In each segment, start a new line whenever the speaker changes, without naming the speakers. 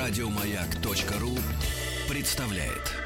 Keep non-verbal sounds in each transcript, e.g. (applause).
Радиомаяк.ру представляет.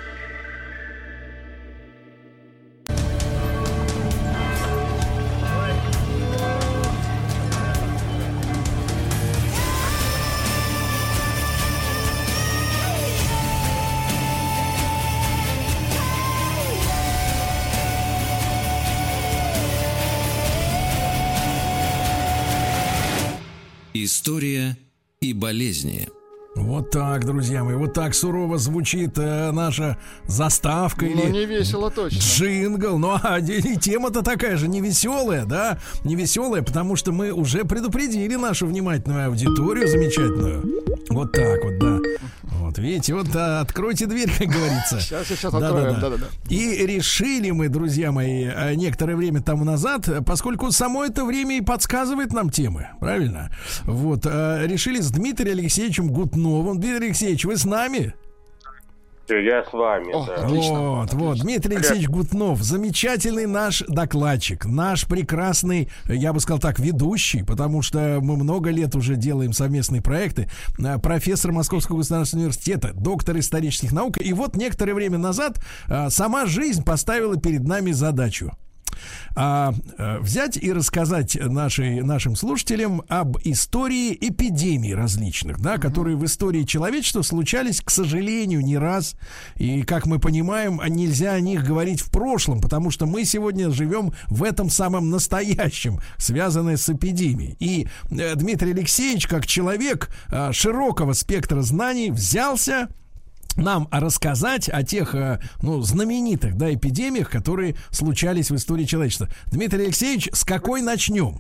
История и болезни.
Вот так, друзья мои, вот так сурово звучит э, наша заставка
Ну,
или
не весело точно.
джингл. Ну, а и тема-то такая же, невеселая, да? Невеселая, потому что мы уже предупредили нашу внимательную аудиторию замечательную. Вот так вот, да. Вот, видите, вот да, откройте дверь, как говорится. (laughs)
Сейчас, сейчас
Да-да-да.
откроем. Да-да-да.
И решили мы, друзья мои, э, некоторое время тому назад, э, поскольку само это время и подсказывает нам темы, правильно? Вот, э, решили с Дмитрием Алексеевичем Гутновым. Дмитрий Алексеевич, вы с нами?
Я с вами,
О,
да.
Отлично,
вот, вот, Дмитрий Алексеевич Гутнов, замечательный наш докладчик, наш прекрасный, я бы сказал так, ведущий, потому что мы много лет уже делаем совместные проекты, э, профессор Московского государственного университета, доктор исторических наук, и вот некоторое время назад э, сама жизнь поставила перед нами задачу а, э, взять и рассказать нашей, нашим слушателям об истории эпидемий различных, да, которые в истории человечества случались, к сожалению, не раз. И, как мы понимаем, а нельзя о них говорить в прошлом, потому что мы сегодня живем в этом самом настоящем, связанное с эпидемией. И э, Дмитрий Алексеевич, как человек э, широкого спектра знаний, взялся нам рассказать о тех, э, ну, знаменитых, да, эпидемиях, которые случались в истории человечества. Дмитрий Алексеевич, с какой начнем?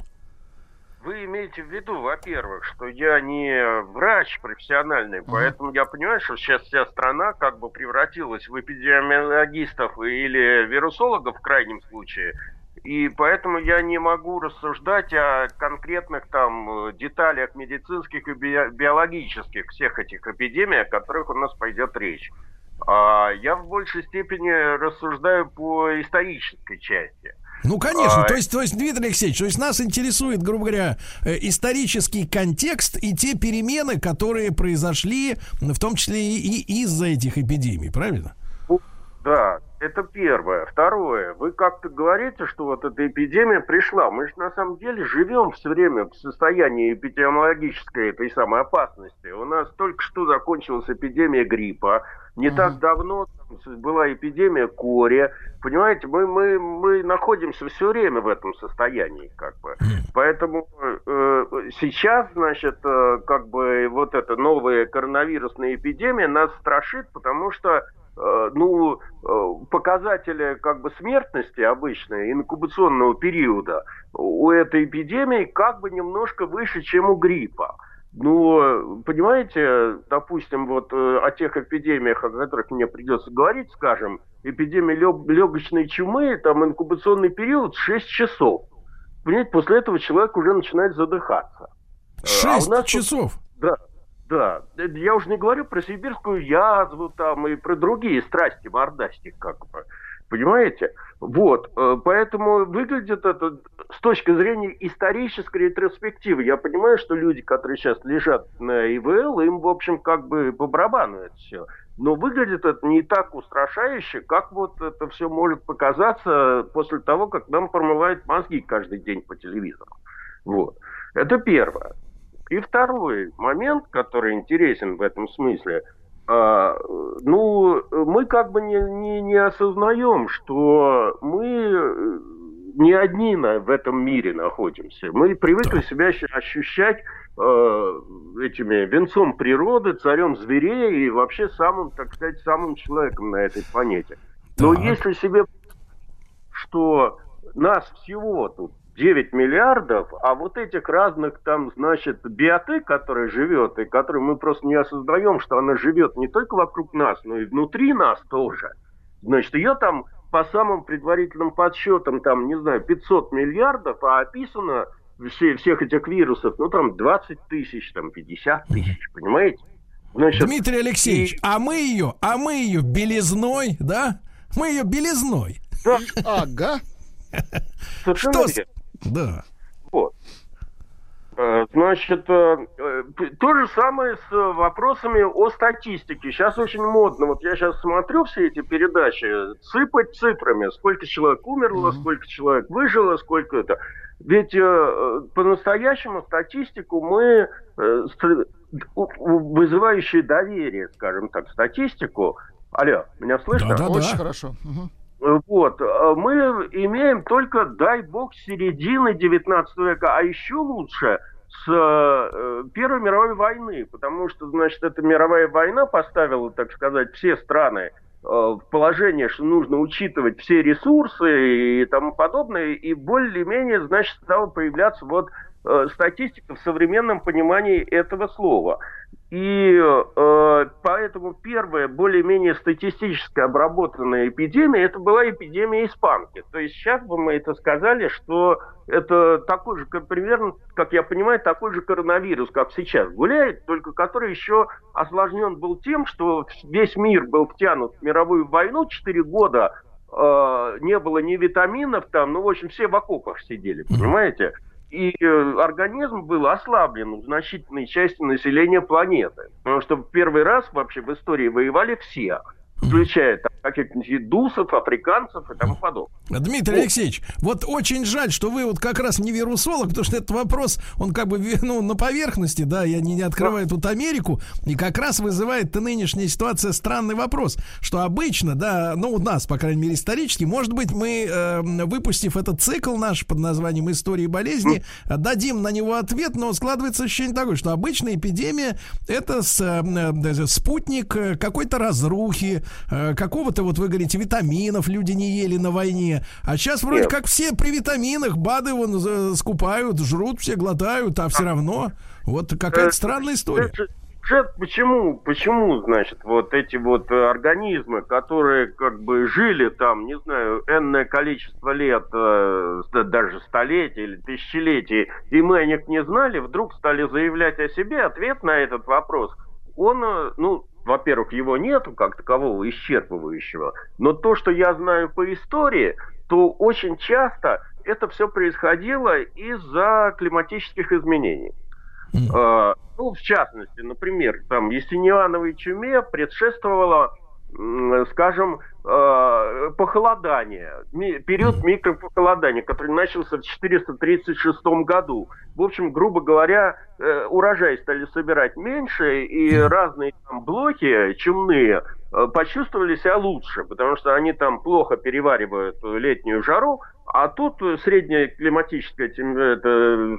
Вы имеете в виду, во-первых, что я не врач профессиональный, поэтому я понимаю, что сейчас вся страна как бы превратилась в эпидемиологистов или вирусологов в крайнем случае. И поэтому я не могу рассуждать о конкретных там э, деталях медицинских и би- биологических всех этих эпидемий, о которых у нас пойдет речь. А я в большей степени рассуждаю по исторической части.
Ну, конечно,
А,
то есть, то есть, Дмитрий Алексеевич, то есть нас интересует, грубо говоря, э, исторический контекст и те перемены, которые произошли, в том числе и из-за этих эпидемий, правильно?
Да, это первое. Второе, вы как-то говорите, что вот эта эпидемия пришла. Мы же на самом деле живем все время в состоянии эпидемиологической этой самой опасности. У нас только что закончилась эпидемия гриппа. Не так давно была эпидемия кори. Понимаете, мы, мы, мы находимся все время в этом состоянии, как бы. Поэтому э, сейчас, значит, э, как бы вот эта новая коронавирусная эпидемия нас страшит, потому что ну, э, показатели как бы смертности обычной, инкубационного периода у этой эпидемии как бы немножко выше, чем у гриппа. Ну, понимаете, допустим, вот э, о тех эпидемиях, о которых мне придется говорить, скажем, эпидемия лег- легочной чумы, там инкубационный период 6 часов. Понимаете, после этого человек уже начинает задыхаться. Э, а у
Шесть
нас тут-
часов.
да, да. Э, Я уже не говорю про сибирскую язву там и про другие страсти мордасти, как бы. Понимаете? Вот. э, Поэтому выглядит это с точки зрения исторической ретроспективы. Я понимаю, что люди, которые сейчас лежат на ИВЛ, им, в общем, как бы по барабану это все. Но выглядит это не так устрашающе, как вот это все может показаться после того, как нам промывают мозги каждый день по телевизору. Вот. Это первое. И второй момент, который интересен в этом смысле, а, ну, мы как бы не, не, не осознаем, что мы э, не одни на, в этом мире находимся. Мы привыкли себя ощ- ощущать э, этими венцом природы, царем зверей и вообще самым, так сказать, самым человеком на этой планете. Но
Так.
если себе что нас всего тут 9 миллиардов, а вот этих разных там, значит, биоты, которая живет, и которую мы просто не осознаем, что она живет не только вокруг нас, но и внутри нас тоже. Значит, ее там по самым предварительным подсчетам, там, не знаю, 500 миллиардов, а описано все, всех этих вирусов, ну, там, 20 тысяч, там, 50 тысяч, понимаете? Значит,
Дмитрий Алексеевич,
и-
а мы ее, а мы ее белизной, да? Мы ее белизной.
да,
Ага.
Что. Да.
Вот. Э, Значит, э, то же самое с вопросами о статистике. Сейчас очень модно. Вот я сейчас смотрю все эти передачи, сыпать цифрами. Сколько человек умерло, mm-hmm. сколько человек выжило, сколько это. Ведь э, по-настоящему статистику мы, э, вызывающие доверие, скажем так, статистику. Алло, меня слышно?
Да, да, Очень да. хорошо.
Угу. Вот, мы имеем только, дай бог, середины 19 века, а еще лучше с э, Первой мировой войны, потому что, значит, эта мировая война поставила, так сказать, все страны Э, в положение, что нужно учитывать все ресурсы и тому подобное, и более-менее, значит, стала появляться вот э, статистика в современном понимании этого слова. И э, поэтому первая более-менее статистически обработанная эпидемия это была эпидемия испанки. То есть сейчас бы мы это сказали, что это такой же, примерно, как я понимаю, такой же коронавирус, как сейчас гуляет, только который еще осложнен был тем, что весь мир был втянут в мировую войну 4 года, э, не было ни витаминов там, ну, в общем, все в окопах сидели, понимаете? И э, организм был ослаблен у значительной части населения планеты. Потому что в первый раз вообще в истории воевали все включая там, каких-нибудь дусов, африканцев и тому подобное.
Дмитрий Алексеевич, вот очень жаль, что вы вот как раз не вирусолог, потому что этот вопрос, он как бы (laughs) ну, на поверхности, да, я не, не открываю тут Америку, и как раз вызывает нынешняя ситуация странный вопрос, что обычно, да, ну у нас, по крайней мере, исторически, может быть, мы, э, выпустив этот цикл наш под названием «Истории болезни», дадим на него ответ, но складывается ощущение такое, что обычная эпидемия — это с, э, спутник э, какой-то разрухи, Э, какого-то, вот вы говорите, витаминов люди не ели на войне. А сейчас вроде Нет. как все при витаминах, БАДы вон э, скупают, жрут, все глотают, а все равно. Вот какая-то э, странная история.
Почему, почему, значит, вот эти вот организмы, которые как бы жили там, не знаю, энное количество лет, даже столетий или тысячелетий, и мы о них не знали, вдруг стали заявлять о себе, ответ на этот вопрос, он, ну, во-первых, его нету как такового исчерпывающего, но то, что я знаю по истории, то очень часто это все происходило из-за климатических изменений. Mm. ну, в частности, например, там Есениановой чуме предшествовало скажем, э, похолодание, период микропохолодания, который начался в 436 году. В общем, грубо говоря, э, урожай стали собирать меньше, и разные там блоки чумные э, почувствовали себя лучше, потому что они там плохо переваривают летнюю жару, а тут средняя климатическая это,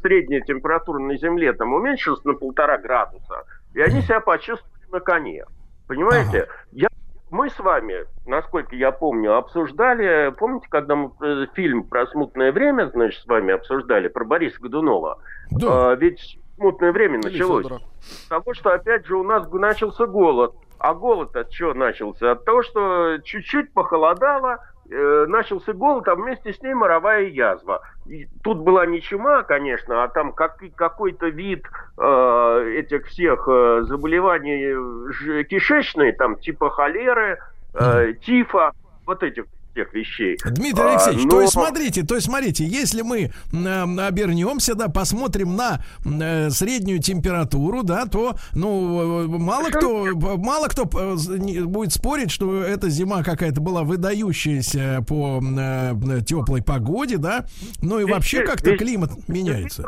средняя температура на Земле там уменьшилась на полтора градуса, и они себя почувствовали на коне. Понимаете? Ага. Я, мы с вами, насколько я помню, обсуждали, помните, когда мы э, фильм про смутное время, значит, с вами обсуждали, про Бориса Годунова? Да. А, ведь смутное время началось. С того, что, опять же, у нас начался голод. А голод от чего начался? От того, что чуть-чуть похолодало, Э, начался голод, а вместе с ней моровая язва. И тут была не чума, конечно, а там как, какой-то вид э, этих всех э, заболеваний кишечные, там типа холеры, э, тифа, вот этих тех вещей.
Дмитрий Алексеевич, а, но... то есть смотрите, то есть смотрите, если мы э, обернемся, да, посмотрим на э, среднюю температуру, да, то, ну, э, мало кто, мало кто э, будет спорить, что эта зима какая-то была выдающаяся по э, теплой погоде, да, ну и вообще как-то климат меняется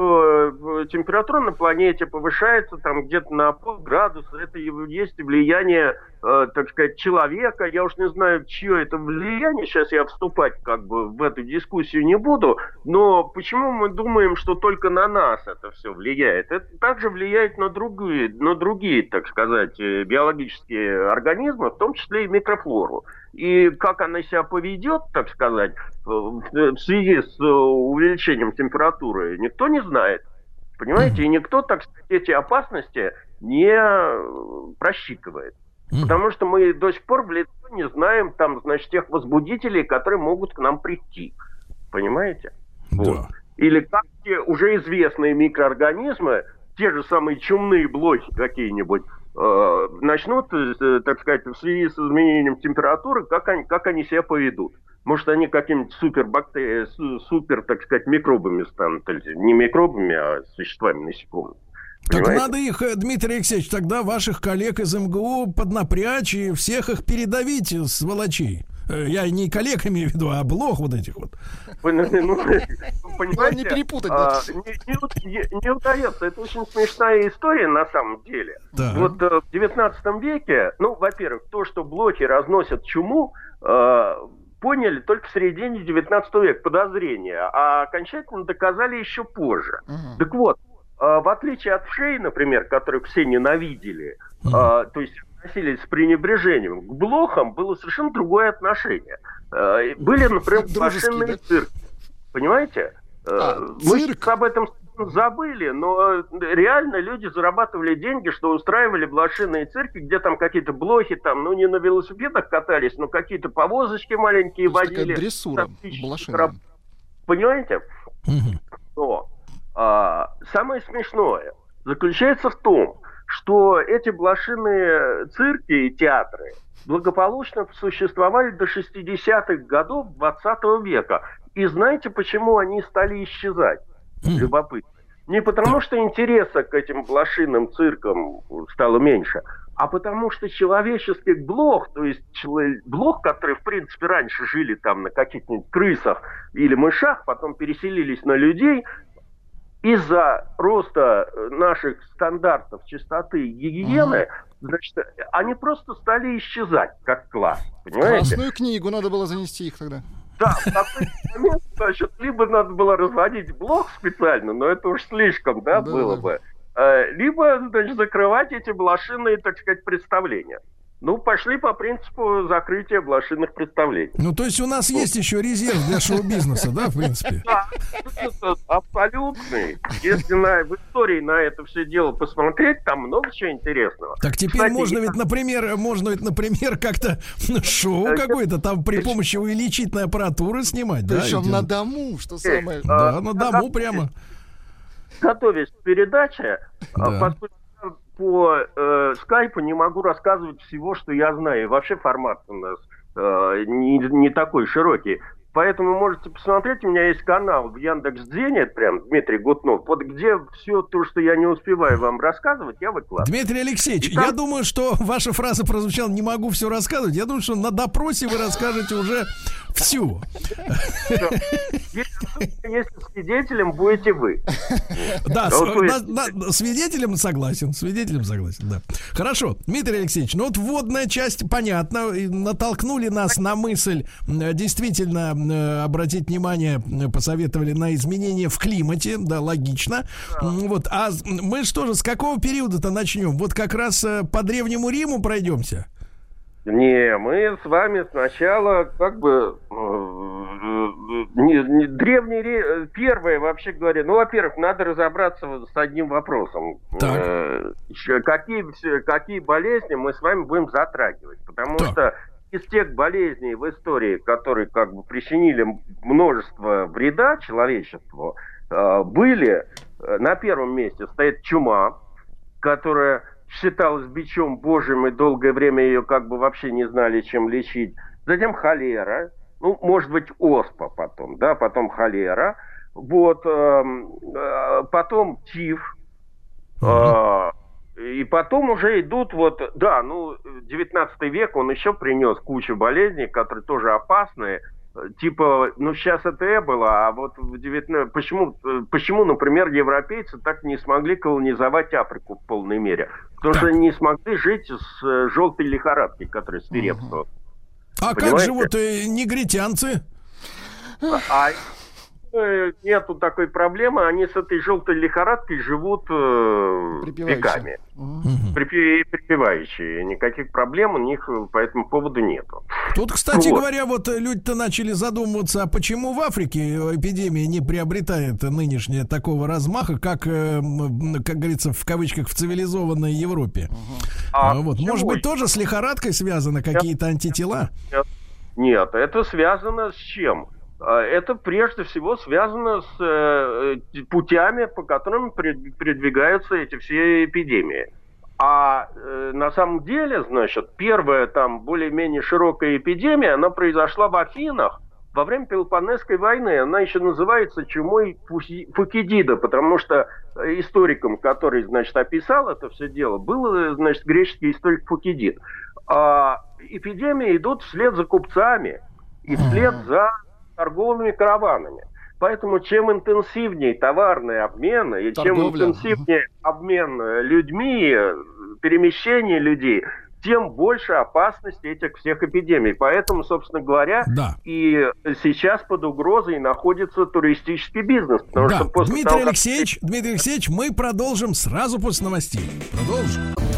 что температура на планете повышается там где-то на полградуса. Это есть влияние Э, так сказать, человека. Я уж не знаю, чье это влияние. Сейчас я вступать как бы в эту дискуссию не буду. Но почему мы думаем, что только на нас это все влияет? Это также влияет на другие, на другие, так сказать, э, биологические организмы, в том числе и микрофлору. И как она себя поведет, так сказать, в связи с увеличением температуры, никто не знает. Понимаете? И никто, так сказать, эти опасности не просчитывает. Потому что мы до сих пор в лицо не знаем там, значит, тех возбудителей, которые могут к нам прийти. Понимаете? Да. Вот. Или как те уже известные микроорганизмы, те же самые чумные блохи какие-нибудь, э, начнут, э, так сказать, в связи с изменением температуры, как они, как они себя поведут. Может, они какими-то супер супер, так сказать, микробами станут. Не микробами, а существами насекомыми.
Так Понимаете? надо их, э, Дмитрий Алексеевич, тогда ваших коллег из МГУ поднапрячь и всех их передавить, сволочей. Э, я не коллег имею в виду, а блох вот этих вот.
Ну, ну, (laughs) понимаете, не перепутать. А, не, не, не удается. Это очень смешная история на самом деле. Да. Вот э, в 19 веке, ну, во-первых, то, что блохи разносят чуму, поняли только в середине 19 века подозрения, а окончательно доказали еще позже. Угу. Так вот, в отличие от Шей, например, которых все ненавидели, mm-hmm. то есть относились с пренебрежением, к блохам было совершенно другое отношение. А, были, например, (laughs) машинные да? цирки. Понимаете? А, Мы цирк? об этом забыли, но реально люди зарабатывали деньги, что устраивали блошиные цирки, где там какие-то блохи, там, ну, не на велосипедах катались, но какие-то повозочки маленькие То водили.
дрессура
Понимаете? Угу. Но а, самое смешное заключается в том, что эти блошиные цирки и театры благополучно существовали до 60-х годов 20 века. И знаете, почему они стали исчезать? Любопытно. Не потому, что интереса к этим блошиным циркам стало меньше, а потому что человеческих блох, то есть блох, которые, в принципе, раньше жили там на каких-нибудь крысах или мышах, потом переселились на людей, из-за роста э, наших стандартов чистоты и гигиены, значит, они просто стали исчезать как класс. Понимаете?
Красную книгу надо было занести их тогда.
Да, в такой момент, значит, либо надо было разводить блок специально, но это уж слишком, да, да было бы, э, либо, значит, закрывать эти блошиные, так сказать, представления. Ну, пошли по принципу закрытия блошиных представлений.
Ну, то есть у нас есть еще резерв для шоу-бизнеса, да, в принципе? Да,
абсолютный. Если на, в истории на это все дело посмотреть, там много чего интересного.
Так теперь Кстати, можно ведь, например, можно ведь, например, как-то шоу э, какое-то там при помощи увеличительной аппаратуры снимать, да?
Причем на дому, что самое...
Да, на дому прямо.
Готовясь к передаче, а, поскольку по э, скайпу не могу рассказывать всего, что я знаю. И вообще формат у нас э, не, не такой широкий. Поэтому можете посмотреть, у меня есть канал в Яндекс Дзене, прям Дмитрий Гутнов, вот где все то, что я не успеваю вам рассказывать, я выкладываю.
Дмитрий Алексеевич, там... я думаю, что ваша фраза прозвучала «не могу все рассказывать». Я думаю, что на допросе вы расскажете уже всю.
Если свидетелем будете вы.
Да, свидетелем согласен, свидетелем согласен, да. Хорошо, Дмитрий Алексеевич, ну вот вводная часть, понятно, натолкнули нас на мысль действительно Э, обратить внимание, э, посоветовали на изменения в климате, да, логично. Да. Вот, а мы что же, с какого периода-то начнем? Вот как раз э, по Древнему Риму пройдемся?
Не, мы с вами сначала как бы не, не, древний первое вообще говоря, ну, во-первых, надо разобраться с одним вопросом. Так. Э, какие, какие болезни мы с вами будем затрагивать? Потому так. что из тех болезней в истории, которые как бы причинили множество вреда человечеству, э, были э, на первом месте стоит чума, которая считалась бичом божьим, и долгое время ее как бы вообще не знали, чем лечить. Затем холера, ну, может быть, оспа потом, да, потом холера. Вот, эм, э, потом тиф, uh-huh. И потом уже идут вот, да, ну, 19 век, он еще принес кучу болезней, которые тоже опасные. Типа, ну, сейчас это было, а вот в 19... Почему, почему, например, европейцы так не смогли колонизовать Африку в полной мере? Потому так. что не смогли жить с э, желтой лихорадкой, которая свирепствовала.
А Понимаете? как живут э, негритянцы?
А, нету такой проблемы, они с этой желтой лихорадкой живут э, веками. Угу. Припевающие. Никаких проблем у них по этому поводу нету.
Тут, кстати вот. говоря, вот люди-то начали задумываться, а почему в Африке эпидемия не приобретает нынешнее такого размаха, как, э, как говорится, в кавычках, в цивилизованной Европе. Угу. А вот. Может быть, тоже с лихорадкой связаны какие-то антитела?
Нет. Нет, это связано с чем? А, это прежде всего связано с э, путями, по которым передвигаются эти все эпидемии. А э, на самом деле, значит, первая там более-менее широкая эпидемия, она произошла в Афинах во время Пелопонесской войны. Она еще называется чумой Фукидида, потому что историком, который, значит, описал это все дело, был, значит, греческий историк Фукидид. А эпидемии идут вслед за купцами и вслед за торговыми караванами. Поэтому чем интенсивнее товарный обмен, и Торговля. чем интенсивнее обмен людьми, перемещение людей, тем больше опасности этих всех эпидемий. Поэтому, собственно говоря, да. и сейчас под угрозой находится туристический бизнес.
Потому да. что после Дмитрий того, Алексеевич, как... Дмитрий Алексеевич, мы продолжим сразу после новостей. Продолжим.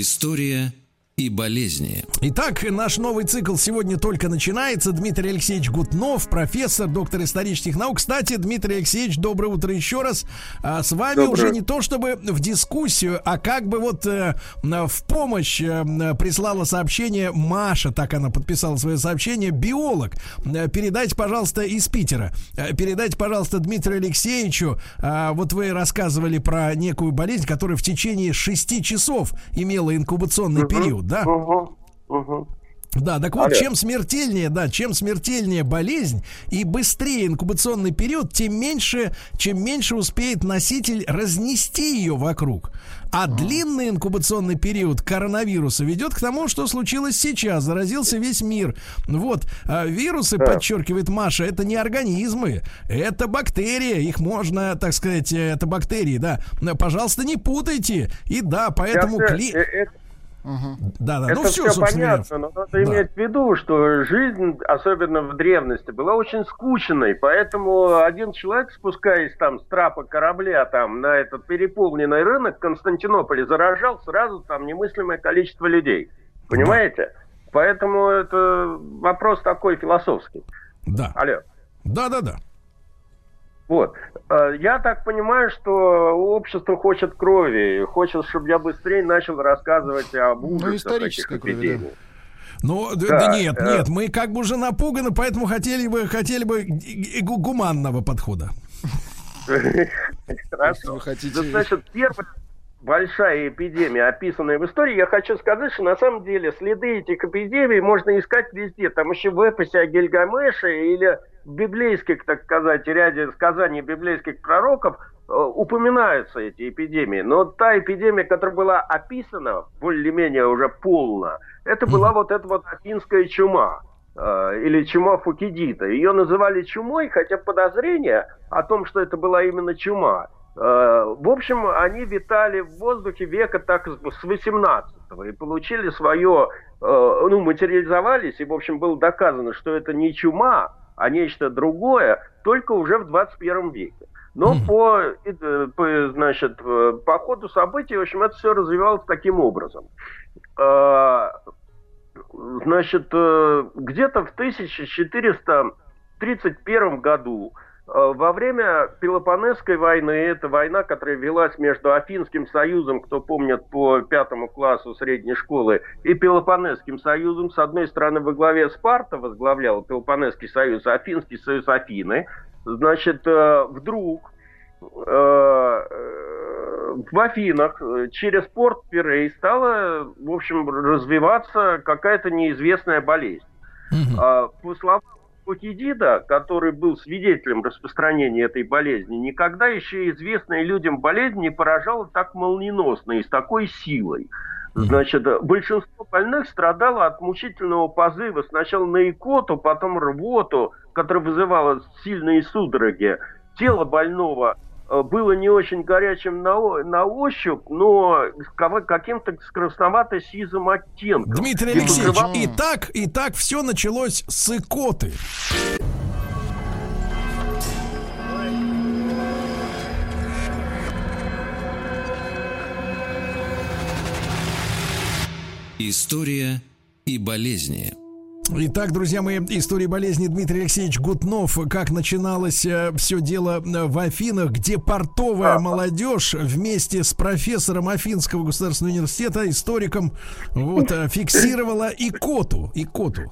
История и болезни.
Итак, наш новый цикл сегодня только начинается. Дмитрий Алексеевич Гутнов, профессор, доктор исторических наук. Кстати, Дмитрий Алексеевич, доброе утро еще раз. А с вами доброе. уже не то чтобы в дискуссию, а как бы вот э, в помощь э, прислала сообщение Маша, так она подписала свое сообщение, биолог. Э, передайте, пожалуйста, из Питера. Э, передайте, пожалуйста, Дмитрию Алексеевичу. Э, вот вы рассказывали про некую болезнь, которая в течение шести часов имела инкубационный угу. период да? Угу, угу. Да, так вот, Алло. чем смертельнее, да, чем смертельнее болезнь и быстрее инкубационный период, тем меньше, чем меньше успеет носитель разнести ее вокруг. А длинный инкубационный период коронавируса ведет к тому, что случилось сейчас. Заразился весь мир. Вот. А вирусы, да. подчеркивает Маша, это не организмы, это бактерии. Их можно, так сказать, э, это бактерии, да. Пожалуйста, не путайте. И да, поэтому... Кли... Э, это
Угу. Да, да. Это ну, все, все понятно, но надо да. иметь в виду, что жизнь, особенно в древности, была очень скучной, поэтому один человек, спускаясь там с трапа корабля там на этот переполненный рынок в Константинополе, заражал сразу там немыслимое количество людей. Понимаете? Да. Поэтому это вопрос такой философский.
Да. Алло. Да, да, да.
Вот. Э, я так понимаю, что общество хочет крови, хочет, чтобы я быстрее начал рассказывать об ну, ужасах ну, исторической крови, да.
Ну, да, да нет, э... нет, мы как бы уже напуганы, поэтому хотели бы, хотели бы гуманного подхода. (laughs)
Хорошо. Вы хотите... Значит, первое, большая эпидемия, описанная в истории, я хочу сказать, что на самом деле следы этих эпидемий можно искать везде. Там еще в эпосе о Гильгамеше или библейских, так сказать, ряде сказаний библейских пророков э, упоминаются эти эпидемии. Но та эпидемия, которая была описана более-менее уже полно, это была вот эта вот афинская чума э, или чума Фукидита. Ее называли чумой, хотя подозрение о том, что это была именно чума, Э, в общем, они витали в воздухе века так с 18 и получили свое, ну, материализовались, и, в общем, было доказано, что это не чума, а нечто другое, только уже в 21 веке. Но по, э, по, значит, по ходу событий, в общем, это все развивалось таким образом. Значит, где-то в 1431 году Э, во время Пелопонесской войны, это война, которая велась между Афинским союзом, кто помнит по пятому классу средней школы, и Пелопонесским союзом, с одной стороны во главе Спарта возглавлял Пелопонесский союз, Афинский союз Афины, значит, э, вдруг э, в Афинах через порт Пирей стала, в общем, развиваться какая-то неизвестная болезнь. Угу. По словам Фукидида, который был свидетелем распространения этой болезни, никогда еще известная людям болезнь не поражала так молниеносно и с такой силой. Значит, большинство больных страдало от мучительного позыва сначала на икоту, потом рвоту, которая вызывала сильные судороги. Тело больного было не очень горячим на, на ощупь, но каким-то красновато-сизым оттенком.
Дмитрий Алексеевич, и так, и так все началось с икоты.
История и болезни.
Итак, друзья мои, история болезни Дмитрий Алексеевич Гутнов. Как начиналось э, все дело э, в Афинах, где портовая молодежь вместе с профессором Афинского государственного университета, историком, вот, э, фиксировала икоту. Икоту.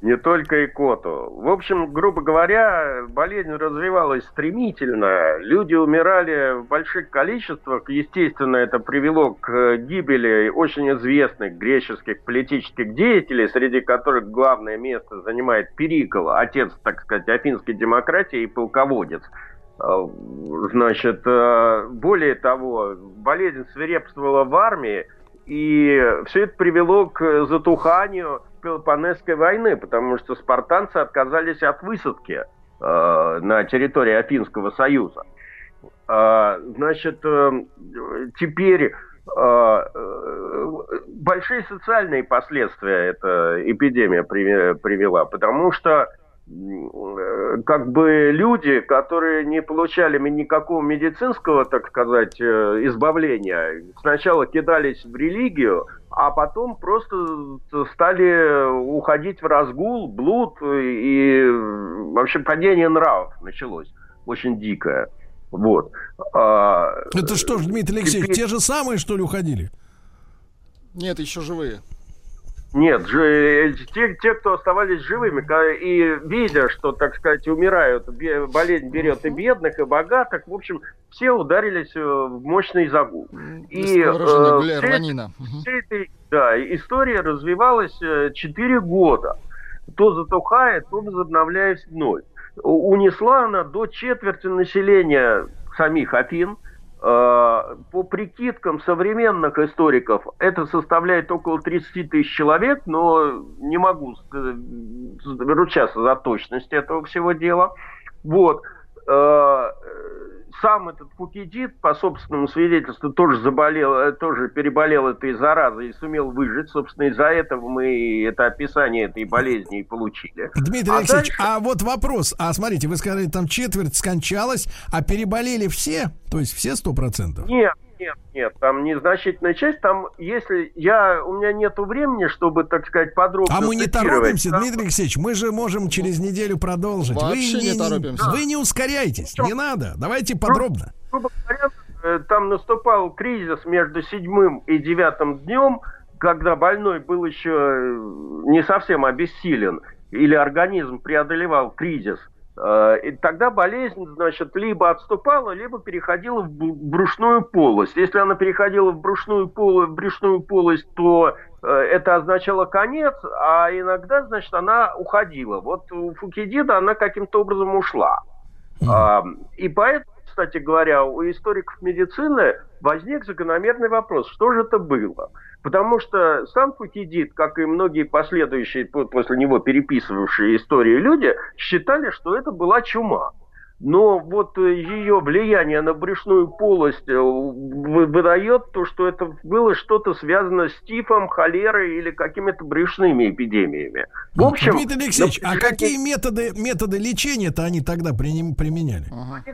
Не только икоту. В общем, грубо говоря, болезнь развивалась стремительно. Люди умирали в больших количествах. Естественно, это привело к гибели очень известных греческих политических деятелей, среди которых главное место занимает Перикл, отец, так сказать, афинской демократии и полководец. А, значит, э, более того, болезнь свирепствовала в армии, и все это привело к затуханию Пелопонесской войны, потому что спартанцы отказались от высадки э, на территории Афинского союза. Э, значит, э, теперь э, э, большие социальные последствия эта эпидемия привела, потому что Э, как бы люди, которые не получали никакого медицинского, так сказать, избавления, сначала кидались в религию, а потом просто стали уходить в разгул, блуд и вообще падение нравов началось очень дикое. Вот.
А, Это что ж, Дмитрий Алексеевич, теперь... те же самые, что ли, уходили?
Нет, еще живые.
Нет, же, те, те, кто оставались живыми, и видя, что, так сказать, умирают, болезнь берет и бедных, и богатых, в общем, все ударились э, в мощный загул. И э, вся эта да, история развивалась 4 э, года. То затухая, то возобновляясь вновь. Унесла она до четверти населения самих Афин – Э, по прикидкам современных историков, это составляет около 30 тысяч человек, но не могу ручаться за точность этого всего дела. Вот. Сам этот Фукидид, по собственному свидетельству, тоже заболел, э, тоже переболел этой заразой и сумел выжить. Собственно, из-за этого мы это описание этой болезни и получили.
Дмитрий а Алексеевич, дальше... а вот вопрос. А смотрите, вы сказали, там четверть скончалась, а переболели все? То есть все сто процентов?
Нет, нет, нет, там незначительная часть, там, если я, у меня нету времени, чтобы, так сказать, подробно
А мы не торопимся, там... Дмитрий Алексеевич, мы же можем через неделю продолжить.
Вообще вы не, не торопимся.
Вы не ускоряйтесь, не надо, давайте подробно.
Грубо говоря, э, там наступал кризис между седьмым и девятым днем, когда больной был еще э, не совсем обессилен, или организм преодолевал кризис – и тогда болезнь, значит, либо отступала, либо переходила в брюшную полость. Если она переходила в брюшную, полость, в брюшную полость, то э, это означало конец, а иногда, значит, она уходила. Вот у Фукидида она каким-то образом ушла. Mm. И поэтому, кстати говоря, у историков медицины возник закономерный вопрос, что же это было? Потому что сам Фукидид, как и многие последующие после него переписывавшие истории люди, считали, что это была чума. Но вот ее влияние на брюшную полость э, выдает то, что это было что-то связано с тифом, холерой или какими-то брюшными эпидемиями.
В общем, Дмитрий Алексеевич, а какие методы, методы лечения-то они тогда применяли?
Ага.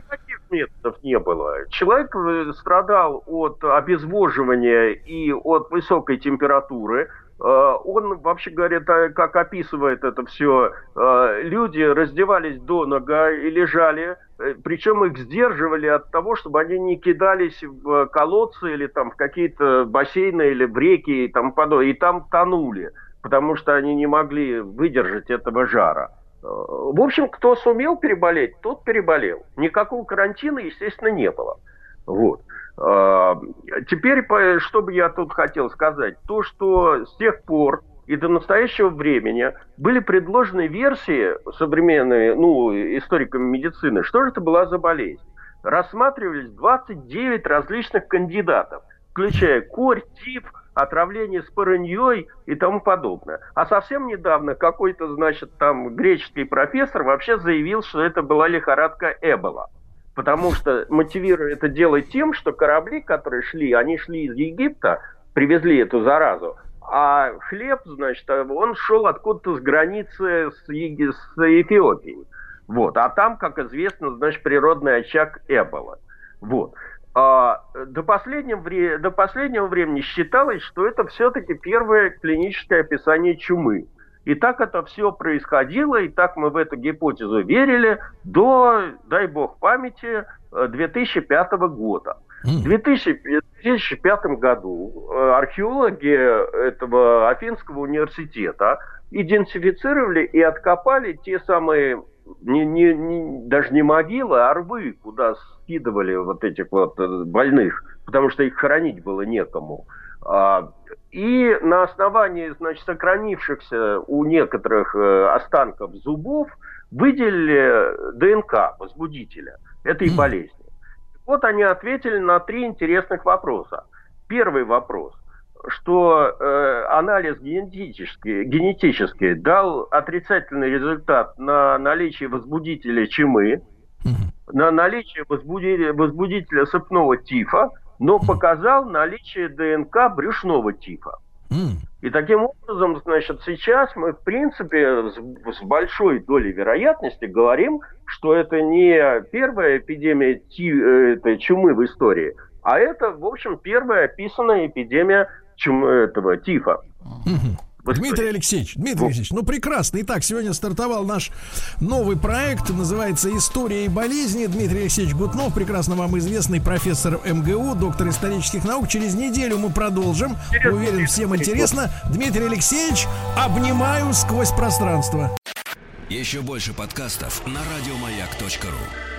Методов не было. Человек э, страдал от обезвоживания и от высокой температуры. Э, он, вообще говоря, как описывает это все, э, люди раздевались до нога и лежали, причем их сдерживали от того, чтобы они не кидались в колодцы или там в какие-то бассейны или в реки и там подобное, и там тонули, потому что они не могли выдержать этого жара. В общем, кто сумел переболеть, тот переболел. Никакого карантина, естественно, не было. Вот. А, теперь, что бы я тут хотел сказать, то, что с тех пор и до настоящего времени были предложены версии современные, ну, историками медицины, что же это была за болезнь. Рассматривались 29 различных кандидатов, включая корь, тиф, отравление спорыньей и тому подобное. А совсем недавно какой-то, значит, там греческий профессор вообще заявил, что это была лихорадка Эбола. Потому что мотивируя это дело тем, что корабли, которые шли, они шли из Египта, привезли эту заразу, а хлеб, значит, он шел откуда-то с границы с, Еги... с Эфиопией. Вот. А там, как известно, значит, природный очаг Эбола. Вот. А, до, последнего вре- до последнего времени считалось, что это все-таки первое клиническое описание чумы. И так это все происходило, и так мы в эту гипотезу верили до, дай бог памяти, 2005 э, года. В 2005 году э, археологи этого Афинского университета идентифицировали и откопали те самые не, не, не, даже не могилы, а рвы, куда скидывали вот этих вот э, больных, потому что их хоронить было некому. А, и на основании, значит, сохранившихся у некоторых э, останков зубов выделили ДНК возбудителя этой болезни. Вот они ответили на три интересных вопроса. Первый вопрос, что э, анализ генетический, генетический дал отрицательный результат на наличие возбудителя чумы, на наличие возбудителя, возбудителя сыпного тифа, но показал наличие ДНК брюшного типа. И таким образом, значит, сейчас мы, в принципе, с, с большой долей вероятности говорим, что это не первая эпидемия ти, э, этой чумы в истории, а это, в общем, первая описанная эпидемия чум, этого тифа.
Дмитрий Алексеевич, Дмитрий Алексеевич, ну прекрасно. Итак, сегодня стартовал наш новый проект, называется «История и болезни». Дмитрий Алексеевич Гутнов, прекрасно вам известный профессор МГУ, доктор исторических наук. Через неделю мы продолжим. Уверен, всем интересно. Дмитрий Алексеевич, обнимаю сквозь пространство.
Еще больше подкастов на радиомаяк.ру